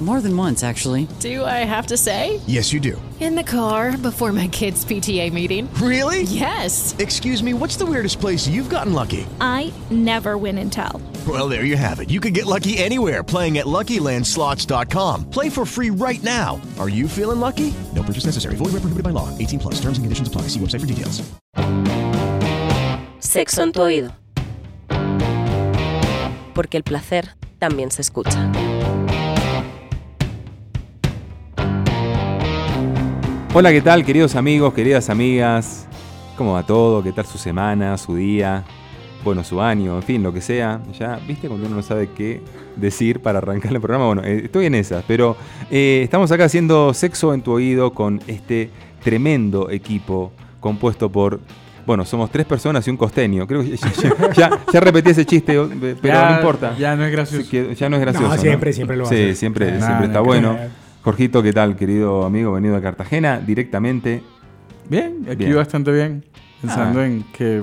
More than once, actually. Do I have to say? Yes, you do. In the car before my kids' PTA meeting. Really? Yes. Excuse me, what's the weirdest place you've gotten lucky? I never win and tell. Well, there you have it. You can get lucky anywhere playing at LuckyLandSlots.com. Play for free right now. Are you feeling lucky? No purchase necessary. Void where prohibited by law. 18 plus. Terms and conditions apply. See website for details. Sexo en tu oído. Porque el placer también se escucha. Hola, ¿qué tal, queridos amigos, queridas amigas? ¿Cómo va todo? ¿Qué tal su semana, su día? Bueno, su año, en fin, lo que sea. Ya, ¿viste? Cuando uno no sabe qué decir para arrancar el programa. Bueno, eh, estoy en esas, pero eh, estamos acá haciendo sexo en tu oído con este tremendo equipo compuesto por. Bueno, somos tres personas y un costeño. Creo que ya, ya- ya repetí ese chiste, eh, pero Ya- no importa. Ya no es Sí, gracioso. que ya no es gracioso. No, siempre, siempre lo a Sí, siempre, Nah, siempre está creo. Jorgito, ¿qué tal, querido amigo? Venido de Cartagena directamente. Bien, aquí Bien. bastante bien. Pensando Ah. en que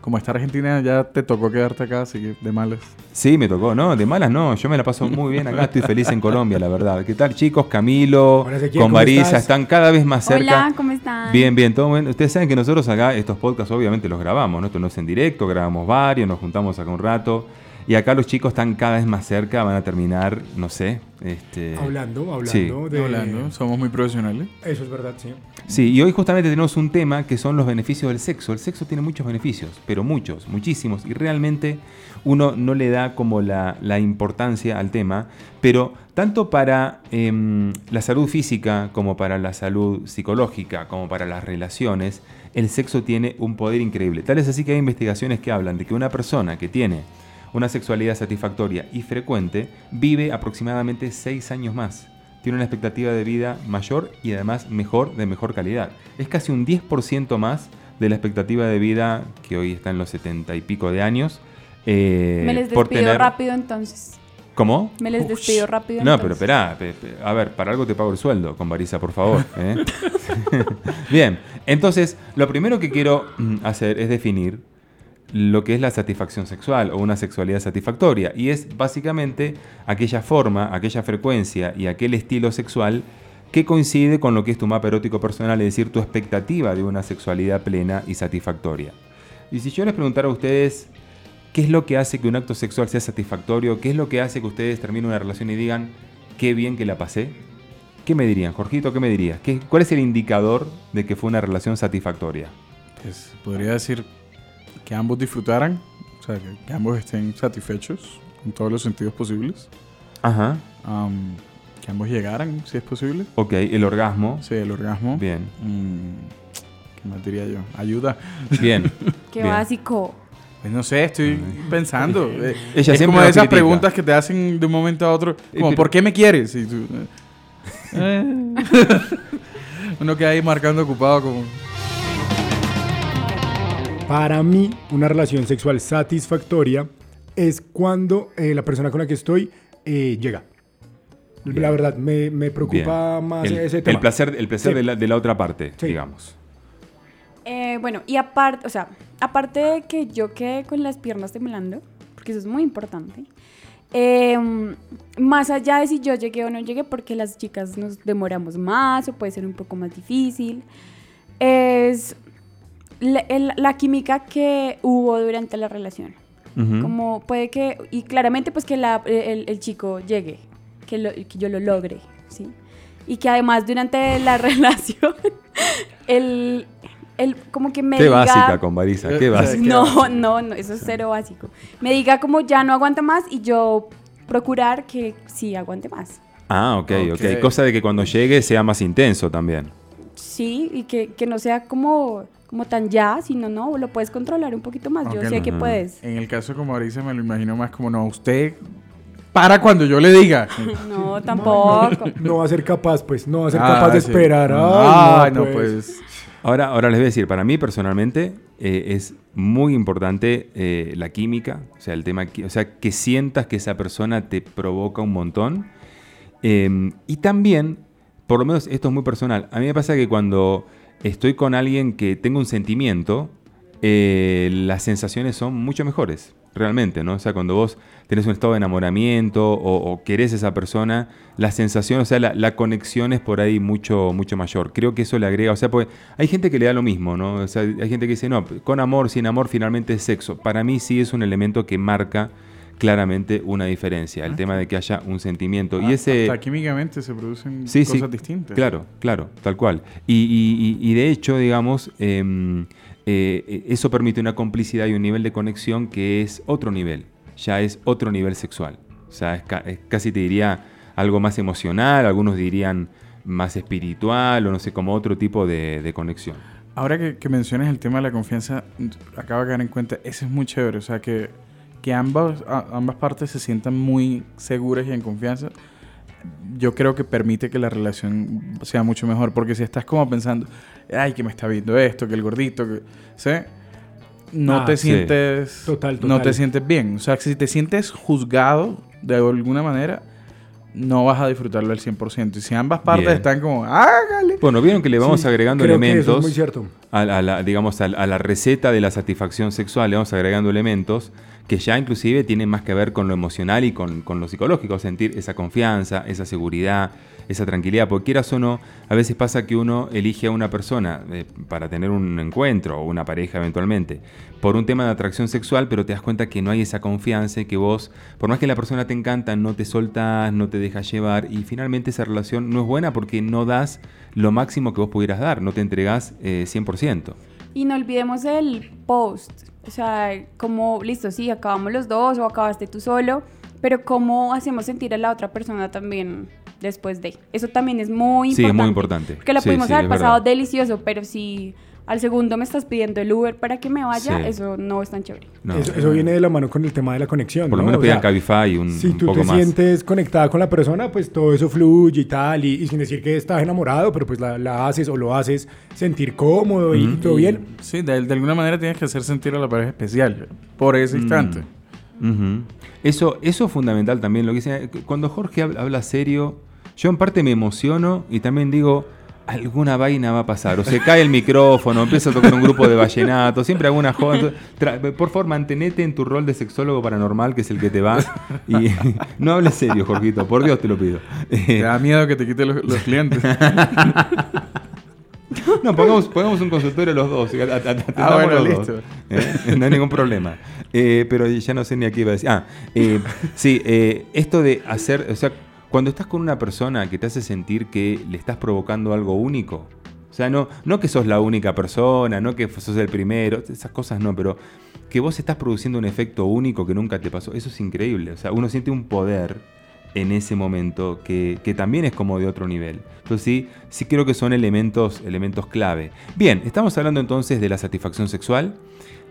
como está Argentina ya te tocó quedarte acá, así que de malas. Sí, me tocó, ¿no? De malas no, yo me la paso muy bien acá, estoy feliz en Colombia, la verdad. ¿Qué tal, chicos? Camilo, con ¿cómo Marisa, están cada vez más cerca. Hola, ¿cómo están? Bien, bien, todo bien. Ustedes saben que nosotros acá estos podcasts obviamente los grabamos, ¿no? Esto no es en directo, grabamos varios, nos juntamos acá un rato. Y acá los chicos están cada vez más cerca, van a terminar, no sé, este... Hablando, hablando Sí. de... Hablando, somos muy profesionales. Eso es verdad, sí. Sí, y hoy justamente tenemos un tema que son los beneficios del sexo. El sexo tiene muchos beneficios, pero muchos, muchísimos, y realmente uno no le da como la, la importancia al tema, pero tanto para em, la salud física como para la salud psicológica, como para las relaciones, el sexo tiene un poder increíble. Tal es así que hay investigaciones que hablan de que una persona que tiene una sexualidad satisfactoria y frecuente vive aproximadamente 6 años más tiene una expectativa de vida mayor y además mejor, de mejor calidad. Es casi un 10% más de la expectativa de vida que hoy está en los 70 y pico de años. eh, Me les por despido tener- rápido entonces. ¿Cómo? Me les despido rápido No, pero espera, pe- pe- a ver, para algo te pago el sueldo, con Barisa, por favor. ¿eh? Bien, entonces, lo primero que quiero mm, hacer es definir lo que es la satisfacción sexual o una sexualidad satisfactoria. Y es básicamente aquella forma, aquella frecuencia y aquel estilo sexual que coincide con lo que es tu mapa erótico personal, es decir, tu expectativa de una sexualidad plena y satisfactoria. Y si yo les preguntara a ustedes qué es lo que hace que un acto sexual sea satisfactorio, qué es lo que hace que ustedes terminen una relación y digan, qué bien que la pasé, ¿qué me dirían? Jorgito, ¿qué me dirías? ¿Qué- ¿Cuál es el indicador de que fue una relación satisfactoria? Pues podría decir que ambos disfrutaran, o sea, que, que ambos estén satisfechos en todos los sentidos posibles. Ajá, Am, que ambos llegaran, si es posible. ok, el orgasmo. Sí, el orgasmo. Bien, Mm, ¿Qué más diría yo? Ayuda. bien. Qué bien. básico. Pues no sé, estoy pensando. Eh, Ella es como nos esas critica. preguntas que te hacen de un momento a otro. Como, ¿por qué me quieres? Y tú, eh. Uno queda ahí marcando ocupado como... Para mí, una relación sexual satisfactoria es cuando eh, la persona con la que estoy eh, llega. Bien. La verdad, me, me preocupa bien. más el, ese el tema. placer, el placer Sí. de, la, de la otra parte, Sí. digamos. Eh, bueno, y aparte, o sea, aparte de que yo quede con las piernas temblando, porque eso es muy importante, eh, más allá de si yo llegué o no llegué, porque las chicas nos demoramos más o puede ser un poco más difícil, es la, el- la química que hubo durante la relación. Como puede que, y claramente pues que la- el, el chico llegue, que, lo- que yo lo logre, ¿sí? Y que además durante la relación, el, el como que me Qué diga... básica con Barisa, qué Eh, básica. No, no, no, eso es cero básico. Me diga como ya no aguanta más y yo procurar que sí aguante más. Ah, ok, ok. Ok. Cosa de que cuando llegue sea más intenso también. Sí, y que, que no sea como, como tan ya, sino no, lo puedes controlar un poquito más. Yo sé que puedes. En el caso como Marisa me lo imagino más como, no, usted para cuando yo le diga. No, tampoco. No va a ser capaz, pues, no va a ser Ah, capaz de sí. esperar. Ay, Ay, no, pues. Ahora, ahora les voy a decir, para mí personalmente eh, es muy importante eh, la química, o sea, el tema, o sea, que sientas que esa persona te provoca un montón. Eh, y también, por lo menos esto es muy personal, a mí me pasa que cuando estoy con alguien que tengo un sentimiento, eh, las sensaciones son mucho mejores, realmente, ¿no? O sea, cuando vos tenés un estado de enamoramiento o, o querés a esa persona, la sensación, o sea, la, la conexión es por ahí mucho, mucho mayor. Creo que eso le agrega, o sea, pues hay gente que le da lo mismo, ¿no? O sea, hay gente que dice, no, con amor, sin amor, finalmente es sexo. Para mí sí es un elemento que marca claramente una diferencia, el tema de que haya un sentimiento. y Ah, ese... Hasta químicamente se producen Sí, cosas sí, distintas. Claro, claro, tal cual. Y, y- y- y de hecho, digamos, em, eh, eso permite una complicidad y un nivel de conexión que es otro nivel, ya es otro nivel sexual. O sea, es, ca- es casi te diría algo más emocional, algunos dirían más espiritual o no sé, como otro tipo de, de conexión. Ahora que, que mencionas el tema de la confianza, acabo de caer en cuenta, eso es muy chévere. O sea, que, que ambas, ambas partes se sientan muy seguras y en confianza. Yo creo que permite que la relación sea mucho mejor. Porque si estás como pensando, ay, que me está viendo esto, que el gordito, que. ¿Sí? No Ah, te sí. sientes. Total, No total. te sientes bien. O sea, si te sientes juzgado de alguna manera, no vas a disfrutarlo al 100%. Y si ambas partes Bien. están como, hágale. Bueno, vieron que le vamos Sí, agregando creo que eso elementos. es muy cierto. a, la- a la, digamos, a, la- a la receta de la satisfacción sexual le vamos agregando elementos que ya inclusive tienen más que ver con lo emocional y con, con lo psicológico, sentir esa confianza, esa seguridad, esa tranquilidad, porque quieras o no, a veces pasa que uno elige a una persona eh, para tener un encuentro o una pareja eventualmente por un tema de atracción sexual, pero te das cuenta que no hay esa confianza y que vos, por más que la persona te encanta, no te soltás, no te dejas llevar y finalmente esa relación no es buena porque no das lo máximo que vos pudieras dar, no te entregás eh, 100%. Y no olvidemos el post. O sea, como, listo, sí, acabamos los dos o acabaste tú solo, pero cómo hacemos sentir a la otra persona también después de. Eso también es muy Sí, importante. es muy importante. Porque la Sí, pudimos sí, haber pasado verdad. delicioso, pero si al segundo me estás pidiendo el Uber para que me vaya, Sí. eso no es tan chévere. No. Eso, eso viene de la mano con el tema de la conexión. Por lo ¿no? menos pidan Cabify un, Si un tú poco te sientes conectada con la persona, pues todo eso fluye y tal, y, y sin decir que estás enamorado, pero pues la, la haces o lo haces sentir cómodo y todo bien. Sí, de, de alguna manera tienes que hacer sentir a la pareja especial por ese Mm. instante. Eso, eso es fundamental también. Lo que dice, cuando Jorge habla serio, yo en parte me emociono y también digo, alguna vaina va a pasar. O se cae el micrófono, empieza a tocar un grupo de vallenato, siempre alguna tra- por favor, mantenete en tu rol de sexólogo paranormal, que es el que te va. Y no hables serio, Jorgito, por Dios te lo pido. Te da miedo que te quite los, los clientes. No, pongamos, pongamos un consultorio los dos. Ah, bueno, los listo. dos, ¿eh? No hay ningún problema. Eh, pero ya no sé ni a qué iba a decir. Ah, eh, sí, esto de hacer, o sea, cuando estás con una persona que te hace sentir que le estás provocando algo único, o sea, no, no que sos la única persona, no que sos el primero, esas cosas no, pero que vos estás produciendo un efecto único que nunca te pasó, eso es increíble. O sea, uno siente un poder en ese momento que, que también es como de otro nivel. Entonces sí, sí creo que son elementos, elementos clave. Bien, estamos hablando entonces de la satisfacción sexual,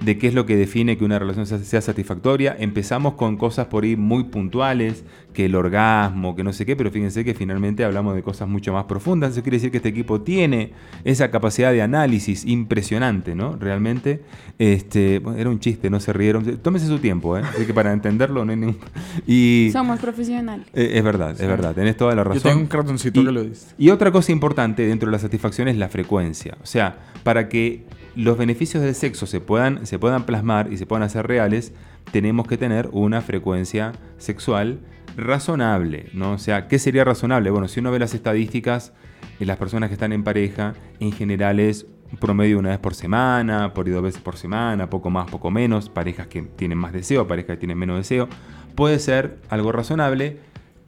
de qué es lo que define que una relación sea- satisfactoria. Empezamos con cosas por ahí muy puntuales, que el orgasmo, que no sé qué, pero fíjense que finalmente hablamos de cosas mucho más profundas. Eso quiere decir que este equipo tiene esa capacidad de análisis impresionante, ¿no? Realmente, este, bueno, era un chiste, no se rieron. Tómese su tiempo, ¿eh? Así que para entenderlo no hay ningún... Y, Somos profesionales. eh, es verdad, es verdad, tenés toda la razón. Yo tengo un cartoncito y, que lo dice. Y otra cosa importante dentro de la satisfacción es la frecuencia. O sea, para que los beneficios del sexo se puedan, se puedan plasmar y se puedan hacer reales, tenemos que tener una frecuencia sexual razonable, ¿no? O sea, ¿qué sería razonable? Bueno, si uno ve las estadísticas, eh, las personas que están en pareja, en general es promedio una vez por semana, por dos veces por semana, poco más, poco menos, parejas que tienen más deseo, parejas que tienen menos deseo, puede ser algo razonable.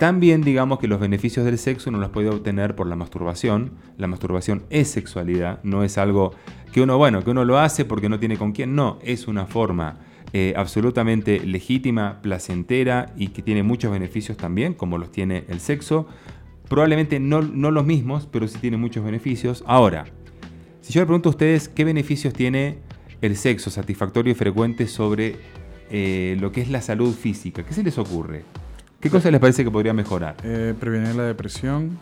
También digamos que los beneficios del sexo uno los puede obtener por la masturbación. La masturbación es sexualidad, no es algo que uno, bueno, que uno lo hace porque no tiene con quién, no, es una forma eh, absolutamente legítima, placentera y que tiene muchos beneficios también, como los tiene el sexo. Probablemente no, no los mismos, pero sí tiene muchos beneficios. Ahora, si yo le pregunto a ustedes qué beneficios tiene el sexo satisfactorio y frecuente sobre eh, lo que es la salud física, ¿qué se les ocurre? ¿Qué cosa les parece que podría mejorar? Eh, previene la depresión.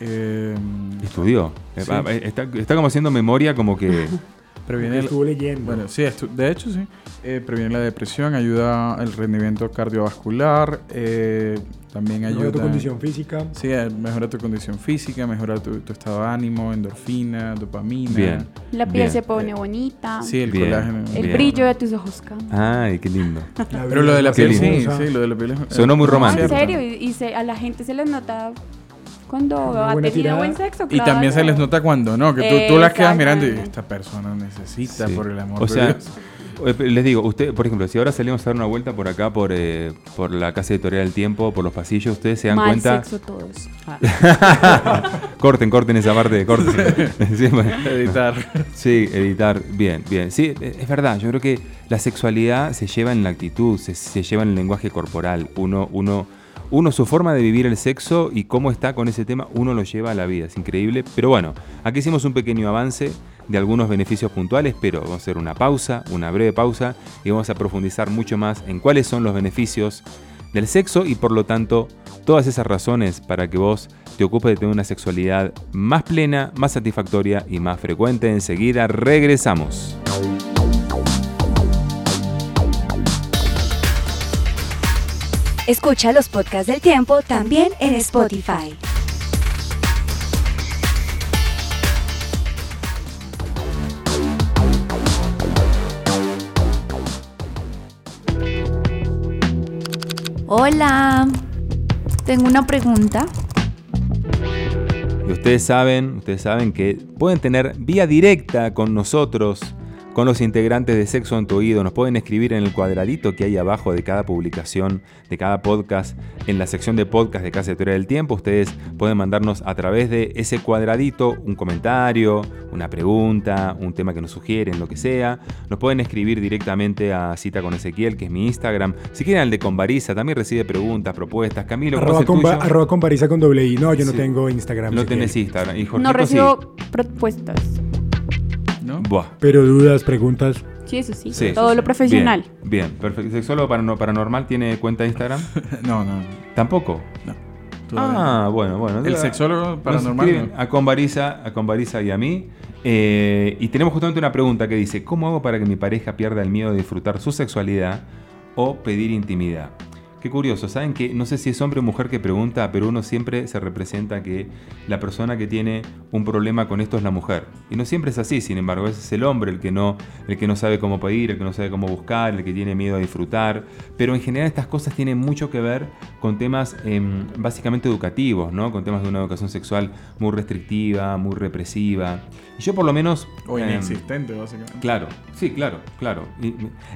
Eh, Estudió. Sí. Está, está como haciendo memoria, como que. Previene el- estuvo leyendo. Bueno, sí, estu- de hecho sí. Eh, previene la depresión, ayuda al rendimiento cardiovascular, eh, también Mejora ayuda... tu condición física. Sí, eh, mejora tu condición física, mejora tu, tu estado de ánimo, endorfina, dopamina. Bien. La piel Bien. se pone bonita. Sí, el Bien. colágeno. El Bien. brillo de tus ojos cambia. Ay, qué lindo. Pero lo de la Qué piel sí, lindo. sí, lo de la piel es... Sonó muy es No, romántico. en serio, y, y se- a la gente se les nota cuando Una ha tenido tirada. buen sexo. Y también se claro. les nota cuando no, que tú, tú las quedas mirando y esta persona necesita, Sí. por el amor O de sea, Dios. eh, les digo, usted, por ejemplo, si ahora salimos a dar una vuelta por acá, por, eh, por la casa editorial del tiempo, por los pasillos, ustedes se dan Mal cuenta. sexo todos. corten, corten esa parte, corten. Sí, bueno. Editar. Sí, editar, bien, bien. Sí, es verdad, yo creo que la sexualidad se lleva en la actitud, se, se lleva en el lenguaje corporal. Uno, uno, uno, su forma de vivir el sexo y cómo está con ese tema, uno lo lleva a la vida, es increíble. Pero bueno, aquí hicimos un pequeño avance de algunos beneficios puntuales, pero vamos a hacer una pausa, una breve pausa, y vamos a profundizar mucho más en cuáles son los beneficios del sexo y por lo tanto todas esas razones para que vos te ocupes de tener una sexualidad más plena, más satisfactoria y más frecuente. Enseguida regresamos. Escucha los podcasts del tiempo también en Spotify. Hola. Tengo una pregunta. Y ustedes saben, ustedes saben que pueden tener vía directa con nosotros, con los integrantes de Sexo en tu Oído. Nos pueden escribir en el cuadradito que hay abajo de cada publicación, de cada podcast, en la sección de podcast de Casa Editorial del Tiempo. Ustedes pueden mandarnos a través de ese cuadradito un comentario, una pregunta, un tema que nos sugieren, lo que sea. Nos pueden escribir directamente a Cita con Ezequiel, que es mi Instagram. Si quieren al de Convariza, también recibe preguntas, propuestas. Camilo, ¿cómo es Arroba con, arroba doble I. No, yo no tengo Instagram. No si tenés quiere. Instagram. Y No sí. recibo propuestas. ¿No? Buah. Pero dudas, preguntas. Sí, eso sí. Sí. Todo lo profesional. Bien, bien, perfecto. ¿Sexólogo parano- paranormal tiene cuenta de Instagram? No, no. Tampoco. todavía Ah, bueno, bueno. El sexólogo paranormal, no. A Convariza, a Convariza y a mí. Eh, y tenemos justamente una pregunta que dice: ¿Cómo hago para que mi pareja pierda el miedo de disfrutar su sexualidad o pedir intimidad? Qué curioso, ¿saben que No sé si es hombre o mujer que pregunta, pero uno siempre se representa que la persona que tiene un problema con esto es la mujer. Y no siempre es así, sin embargo, a veces es el hombre el que no, el que no sabe cómo pedir, el que no sabe cómo buscar, el que tiene miedo a disfrutar. Pero en general estas cosas tienen mucho que ver con temas em, básicamente educativos, ¿no? Con temas de una educación sexual muy restrictiva, muy represiva. Y yo por lo menos... O em, inexistente, básicamente. Claro, sí, claro, claro.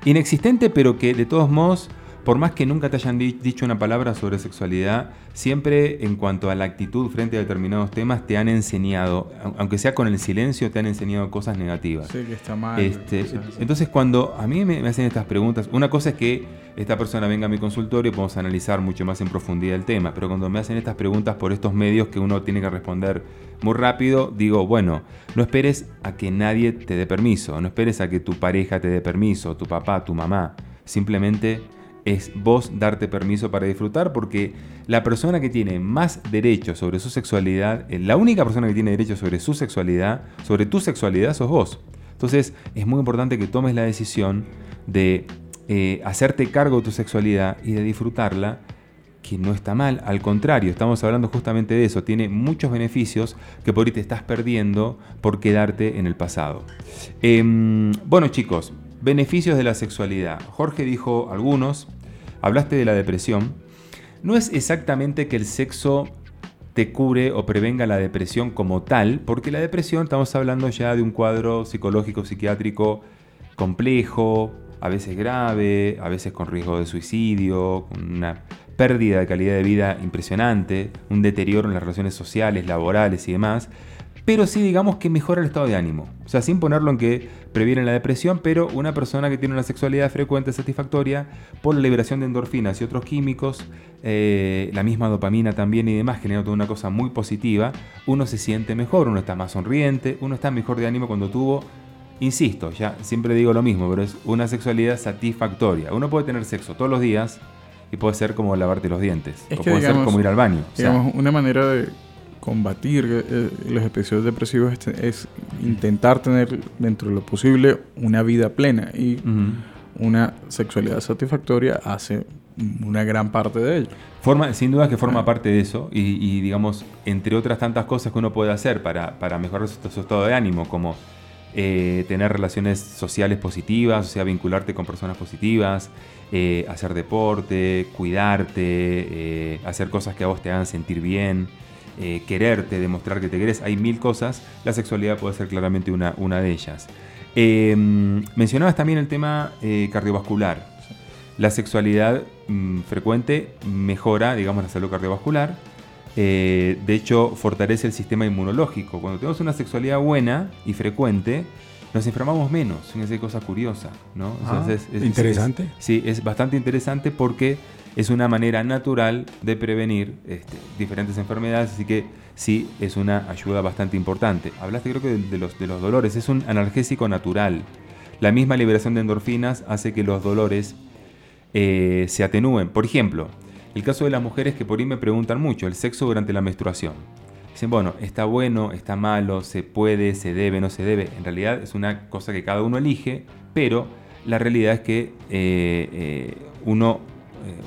Inexistente, pero que de todos modos, por más que nunca te hayan di- dicho una palabra sobre sexualidad, siempre en cuanto a la actitud frente a determinados temas te han enseñado, au- aunque sea con el silencio, te han enseñado cosas negativas. Sí, que está mal. Este, entonces cuando a mí me, me hacen estas preguntas, una cosa es que esta persona venga a mi consultorio y podemos analizar mucho más en profundidad el tema, pero cuando me hacen estas preguntas por estos medios que uno tiene que responder muy rápido, digo, bueno, no esperes a que nadie te dé permiso, no esperes a que tu pareja te dé permiso, tu papá, tu mamá, simplemente es vos darte permiso para disfrutar porque la persona que tiene más derechos sobre su sexualidad, eh, la única persona que tiene derechos sobre su sexualidad, sobre tu sexualidad sos vos. Entonces es muy importante que tomes la decisión de eh, hacerte cargo de tu sexualidad y de disfrutarla, que no está mal, al contrario, estamos hablando justamente de eso, tiene muchos beneficios que por ahí te estás perdiendo por quedarte en el pasado. Em, bueno chicos, beneficios de la sexualidad. Jorge dijo algunos, hablaste de la depresión. No es exactamente que el sexo te cure o prevenga la depresión como tal, porque la depresión estamos hablando ya de un cuadro psicológico, psiquiátrico complejo, a veces grave, a veces con riesgo de suicidio, con una pérdida de calidad de vida impresionante, un deterioro en las relaciones sociales, laborales y demás, pero sí digamos que mejora el estado de ánimo. O sea, sin ponerlo en que previene la depresión, pero una persona que tiene una sexualidad frecuente, satisfactoria, por la liberación de endorfinas y otros químicos, eh, la misma dopamina también y demás, genera toda una cosa muy positiva, uno se siente mejor, uno está más sonriente, uno está mejor de ánimo cuando tuvo, insisto, ya siempre digo lo mismo, pero es una sexualidad satisfactoria. Uno puede tener sexo todos los días y puede ser como lavarte los dientes, Es o puede ser como ir al baño. O sea, Digamos, una manera de combatir eh, los episodios depresivos es, es intentar tener dentro de lo posible una vida plena y una sexualidad satisfactoria hace una gran parte de ello. Forma, sin duda que forma parte de eso y, y, digamos, entre otras tantas cosas que uno puede hacer para, para mejorar su, su estado de ánimo, como eh, tener relaciones sociales positivas, o sea, vincularte con personas positivas, eh, hacer deporte, cuidarte, eh, hacer cosas que a vos te hagan sentir bien, eh, quererte, demostrar que te querés. Hay mil cosas. La sexualidad puede ser claramente una, una de ellas. Em, mencionabas también el tema eh, cardiovascular. La sexualidad mm, frecuente mejora, digamos, la salud cardiovascular. Eh, de hecho, fortalece el sistema inmunológico. Cuando tenemos una sexualidad buena y frecuente, nos enfermamos menos. Fíjense cosa curiosa, ¿no? Ah, Entonces, es- es- interesante. es- sí, es bastante interesante porque es una manera natural de prevenir este, diferentes enfermedades, así que sí es una ayuda bastante importante. Hablaste creo que de, los, de los dolores, es un analgésico natural. La misma liberación de endorfinas hace que los dolores eh, se atenúen. Por ejemplo, el caso de las mujeres que por ahí me preguntan mucho, el sexo durante la menstruación. Dicen, bueno, está bueno, está malo, se puede, se debe, no se debe. En realidad es una cosa que cada uno elige, pero la realidad es que eh, eh, uno,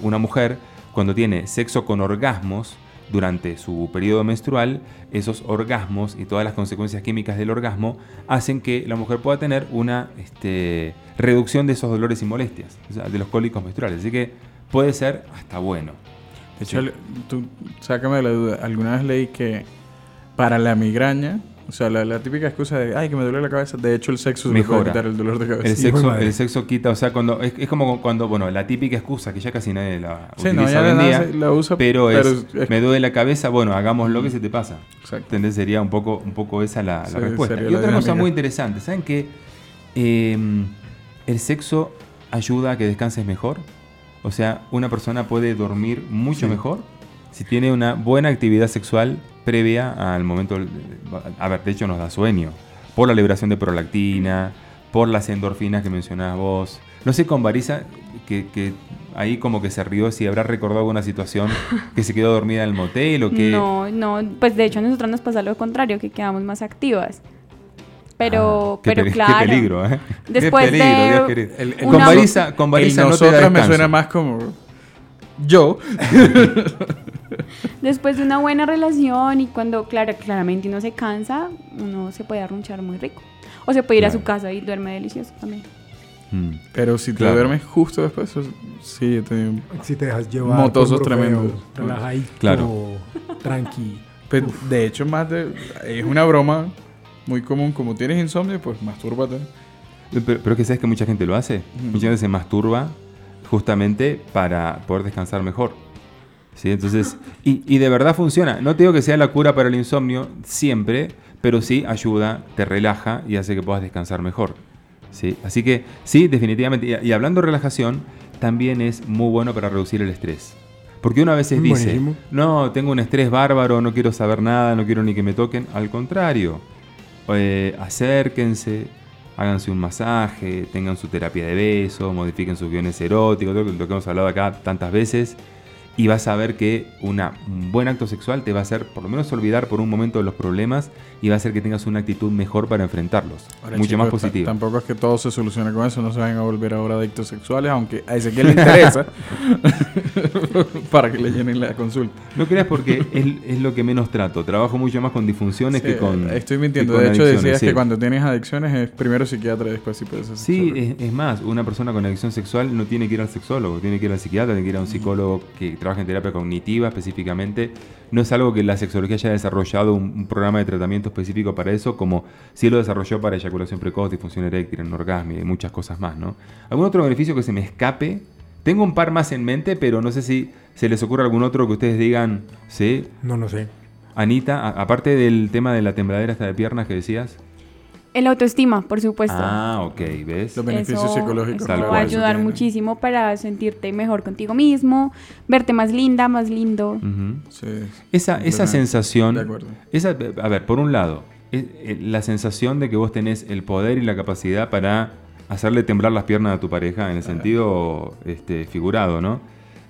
una mujer, cuando tiene sexo con orgasmos durante su periodo menstrual, esos orgasmos y todas las consecuencias químicas del orgasmo hacen que la mujer pueda tener una este, reducción de esos dolores y molestias, de los cólicos menstruales. Así que puede ser hasta bueno. De hecho, tú, sácame la duda. Alguna vez leí que para la migraña, o sea, la, la típica excusa de, ay, que me duele la cabeza, de hecho el sexo se le puede Mejora. quitar el dolor de cabeza. El sexo, el sexo quita, o sea, cuando es, es como cuando, bueno, la típica excusa que ya casi nadie la Sí, utiliza no, ya hoy en día, se- la usa, pero, pero es, me duele la cabeza, bueno, hagamos lo que se te pasa. Exacto. ¿Entendés? Sería un poco, un poco esa la, Sí, respuesta. Y otra cosa muy interesante, ¿saben que el sexo ayuda a que descanses mejor? O sea, una persona puede dormir mucho mejor si tiene una buena actividad sexual previa al momento. A ver, de hecho nos da sueño. Por la liberación de prolactina, por las endorfinas que mencionabas vos. No sé con Barisa, que, que ahí como que se rió si habrá recordado alguna situación que se quedó dormida en el motel o que. No, no, pues de hecho a nosotros nos pasa lo contrario, que quedamos más activas. Pero, Ah, qué pero peli- claro. Qué peligro, ¿eh? Después qué peligro, de Dios. El- el con Barisa, con El Barisa no te da nosotras me suena más como yo. Después de una buena relación y cuando, claro, claramente uno se cansa, uno se puede arrunchar muy rico. O se puede ir a su casa y duerme delicioso también. Mm. Pero si te Claro. duermes justo después, sí, yo te- Si te dejas llevar. Motosos tremendos. Relajadito. Claro. Tranqui. Pues, de hecho, más de, es una broma muy común. Como tienes insomnio, pues mastúrbate. Pero, pero que sabes que mucha gente lo hace. Ujú. Mucha gente se masturba justamente para poder descansar mejor. ¿Sí? Entonces, y, y de verdad funciona. No te digo que sea la cura para el insomnio siempre, pero sí ayuda, te relaja y hace que puedas descansar mejor. ¿Sí? Así que sí, definitivamente. Y, y hablando de relajación, también es muy bueno para reducir el estrés. Porque uno a veces dice, no, tengo un estrés bárbaro, no quiero saber nada, no quiero ni que me toquen. Al contrario, eh, acérquense, háganse un masaje, tengan su terapia de beso, modifiquen sus guiones eróticos, lo que hemos hablado acá tantas veces. Y vas a ver que una, un buen acto sexual te va a hacer por lo menos olvidar por un momento los problemas y va a hacer que tengas una actitud mejor para enfrentarlos. Ahora, Mucho chicos, más positiva. Tampoco es que todo se solucione con eso. No se vayan a volver ahora adictos sexuales, aunque a ese que le interesa. para que le llenen la consulta. No creas porque es, es lo que menos trato. Trabajo mucho más con disfunciones Sí, que con. estoy mintiendo. De hecho, decías sí. que cuando tienes adicciones es primero psiquiatra y después psicólogo. Sí, es, es más, una persona con adicción sexual no tiene que ir al sexólogo, tiene que ir al psiquiatra, tiene que ir a un psicólogo que trabaja en terapia cognitiva específicamente. No es algo que la sexología haya desarrollado un, un programa de tratamiento específico para eso, como sí lo desarrolló para eyaculación precoz, disfunción eréctil, orgasmo y muchas cosas más, ¿no? ¿Algún otro beneficio que se me escape? Tengo un par más en mente, pero no sé si se les ocurre algún otro que ustedes digan, sí. No, no sé. Anita, aparte del tema de la tembladera hasta de piernas que decías. El autoestima, por supuesto. Ah, ok, ¿ves? Los beneficios Eso- psicológicos. eso va a ayudar tiene. muchísimo para sentirte mejor contigo mismo, verte más linda, más lindo. Sí, Esa, esa sensación, De acuerdo. esa, a ver, por un lado, es, eh, la sensación de que vos tenés el poder y la capacidad para hacerle temblar las piernas a tu pareja en el sentido este, figurado, ¿no?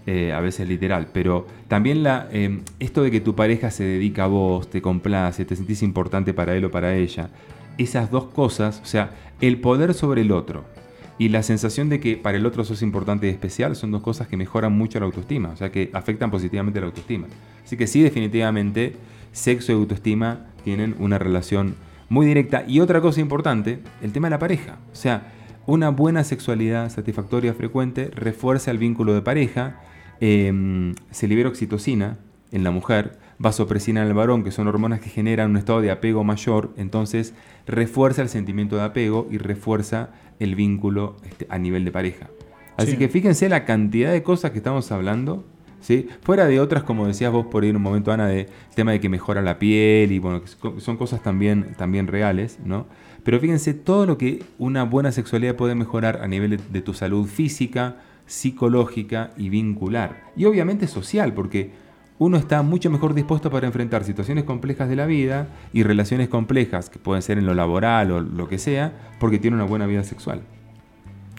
eh, a veces literal, pero también la, eh, esto de que tu pareja se dedica a vos, te complace, te sentís importante para él o para ella, esas dos cosas, o sea, el poder sobre el otro y la sensación de que para el otro sos importante y especial son dos cosas que mejoran mucho la autoestima, o sea, que afectan positivamente la autoestima. Así que sí, definitivamente, sexo y autoestima tienen una relación muy directa. Y otra cosa importante, el tema de la pareja. O sea, una buena sexualidad satisfactoria frecuente refuerza el vínculo de pareja, em, se libera oxitocina en la mujer, vasopresina en el varón, que son hormonas que generan un estado de apego mayor, entonces refuerza el sentimiento de apego y refuerza el vínculo este, a nivel de pareja. Así Sí. que fíjense la cantidad de cosas que estamos hablando, ¿sí? fuera de otras, como decías vos por ahí en un momento, Ana, de tema de que mejora la piel y bueno, que son- son cosas también, también reales, ¿no? Pero fíjense todo lo que una buena sexualidad puede mejorar a nivel de, de tu salud física, psicológica y vincular. Y obviamente social, porque uno está mucho mejor dispuesto para enfrentar situaciones complejas de la vida y relaciones complejas, que pueden ser en lo laboral o lo que sea, porque tiene una buena vida sexual.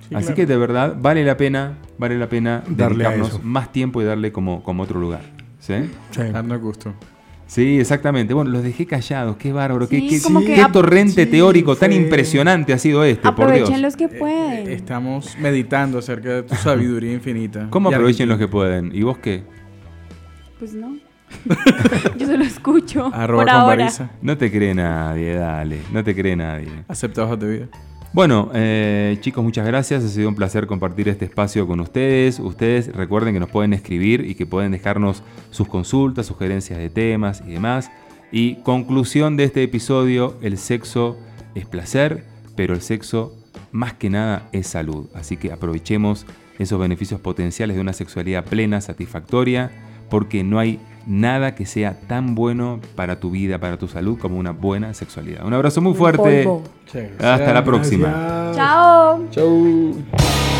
Sí, Así claro. que de verdad vale la pena, vale la pena Darle dedicarnos más tiempo y darle como, como otro lugar. ¿Sí? Gusto. Sí, exactamente. Bueno, los dejé callados. Qué bárbaro. qué Sí, torrente sí, teórico tan impresionante ha sido este, por Dios. Aprovechen los que pueden. Eh, Estamos meditando acerca de tu sabiduría infinita. ¿Cómo aprovechen los que pueden? ¿Y vos qué? Pues no. Yo solo escucho. Arroba por con ahora. Barisa. No te cree nadie, dale. No te cree nadie. Acepta hojas de vida. Bueno, eh, chicos, muchas gracias. Ha sido un placer compartir este espacio con ustedes. Ustedes recuerden que nos pueden escribir y que pueden dejarnos sus consultas, sugerencias de temas y demás. Y conclusión de este episodio, el sexo es placer, pero el sexo más que nada es salud. Así que aprovechemos esos beneficios potenciales de una sexualidad plena, satisfactoria, porque no hay nada que sea tan bueno para tu vida, para tu salud, como una buena sexualidad. Un abrazo muy fuerte. Hasta la próxima. Gracias. Chao.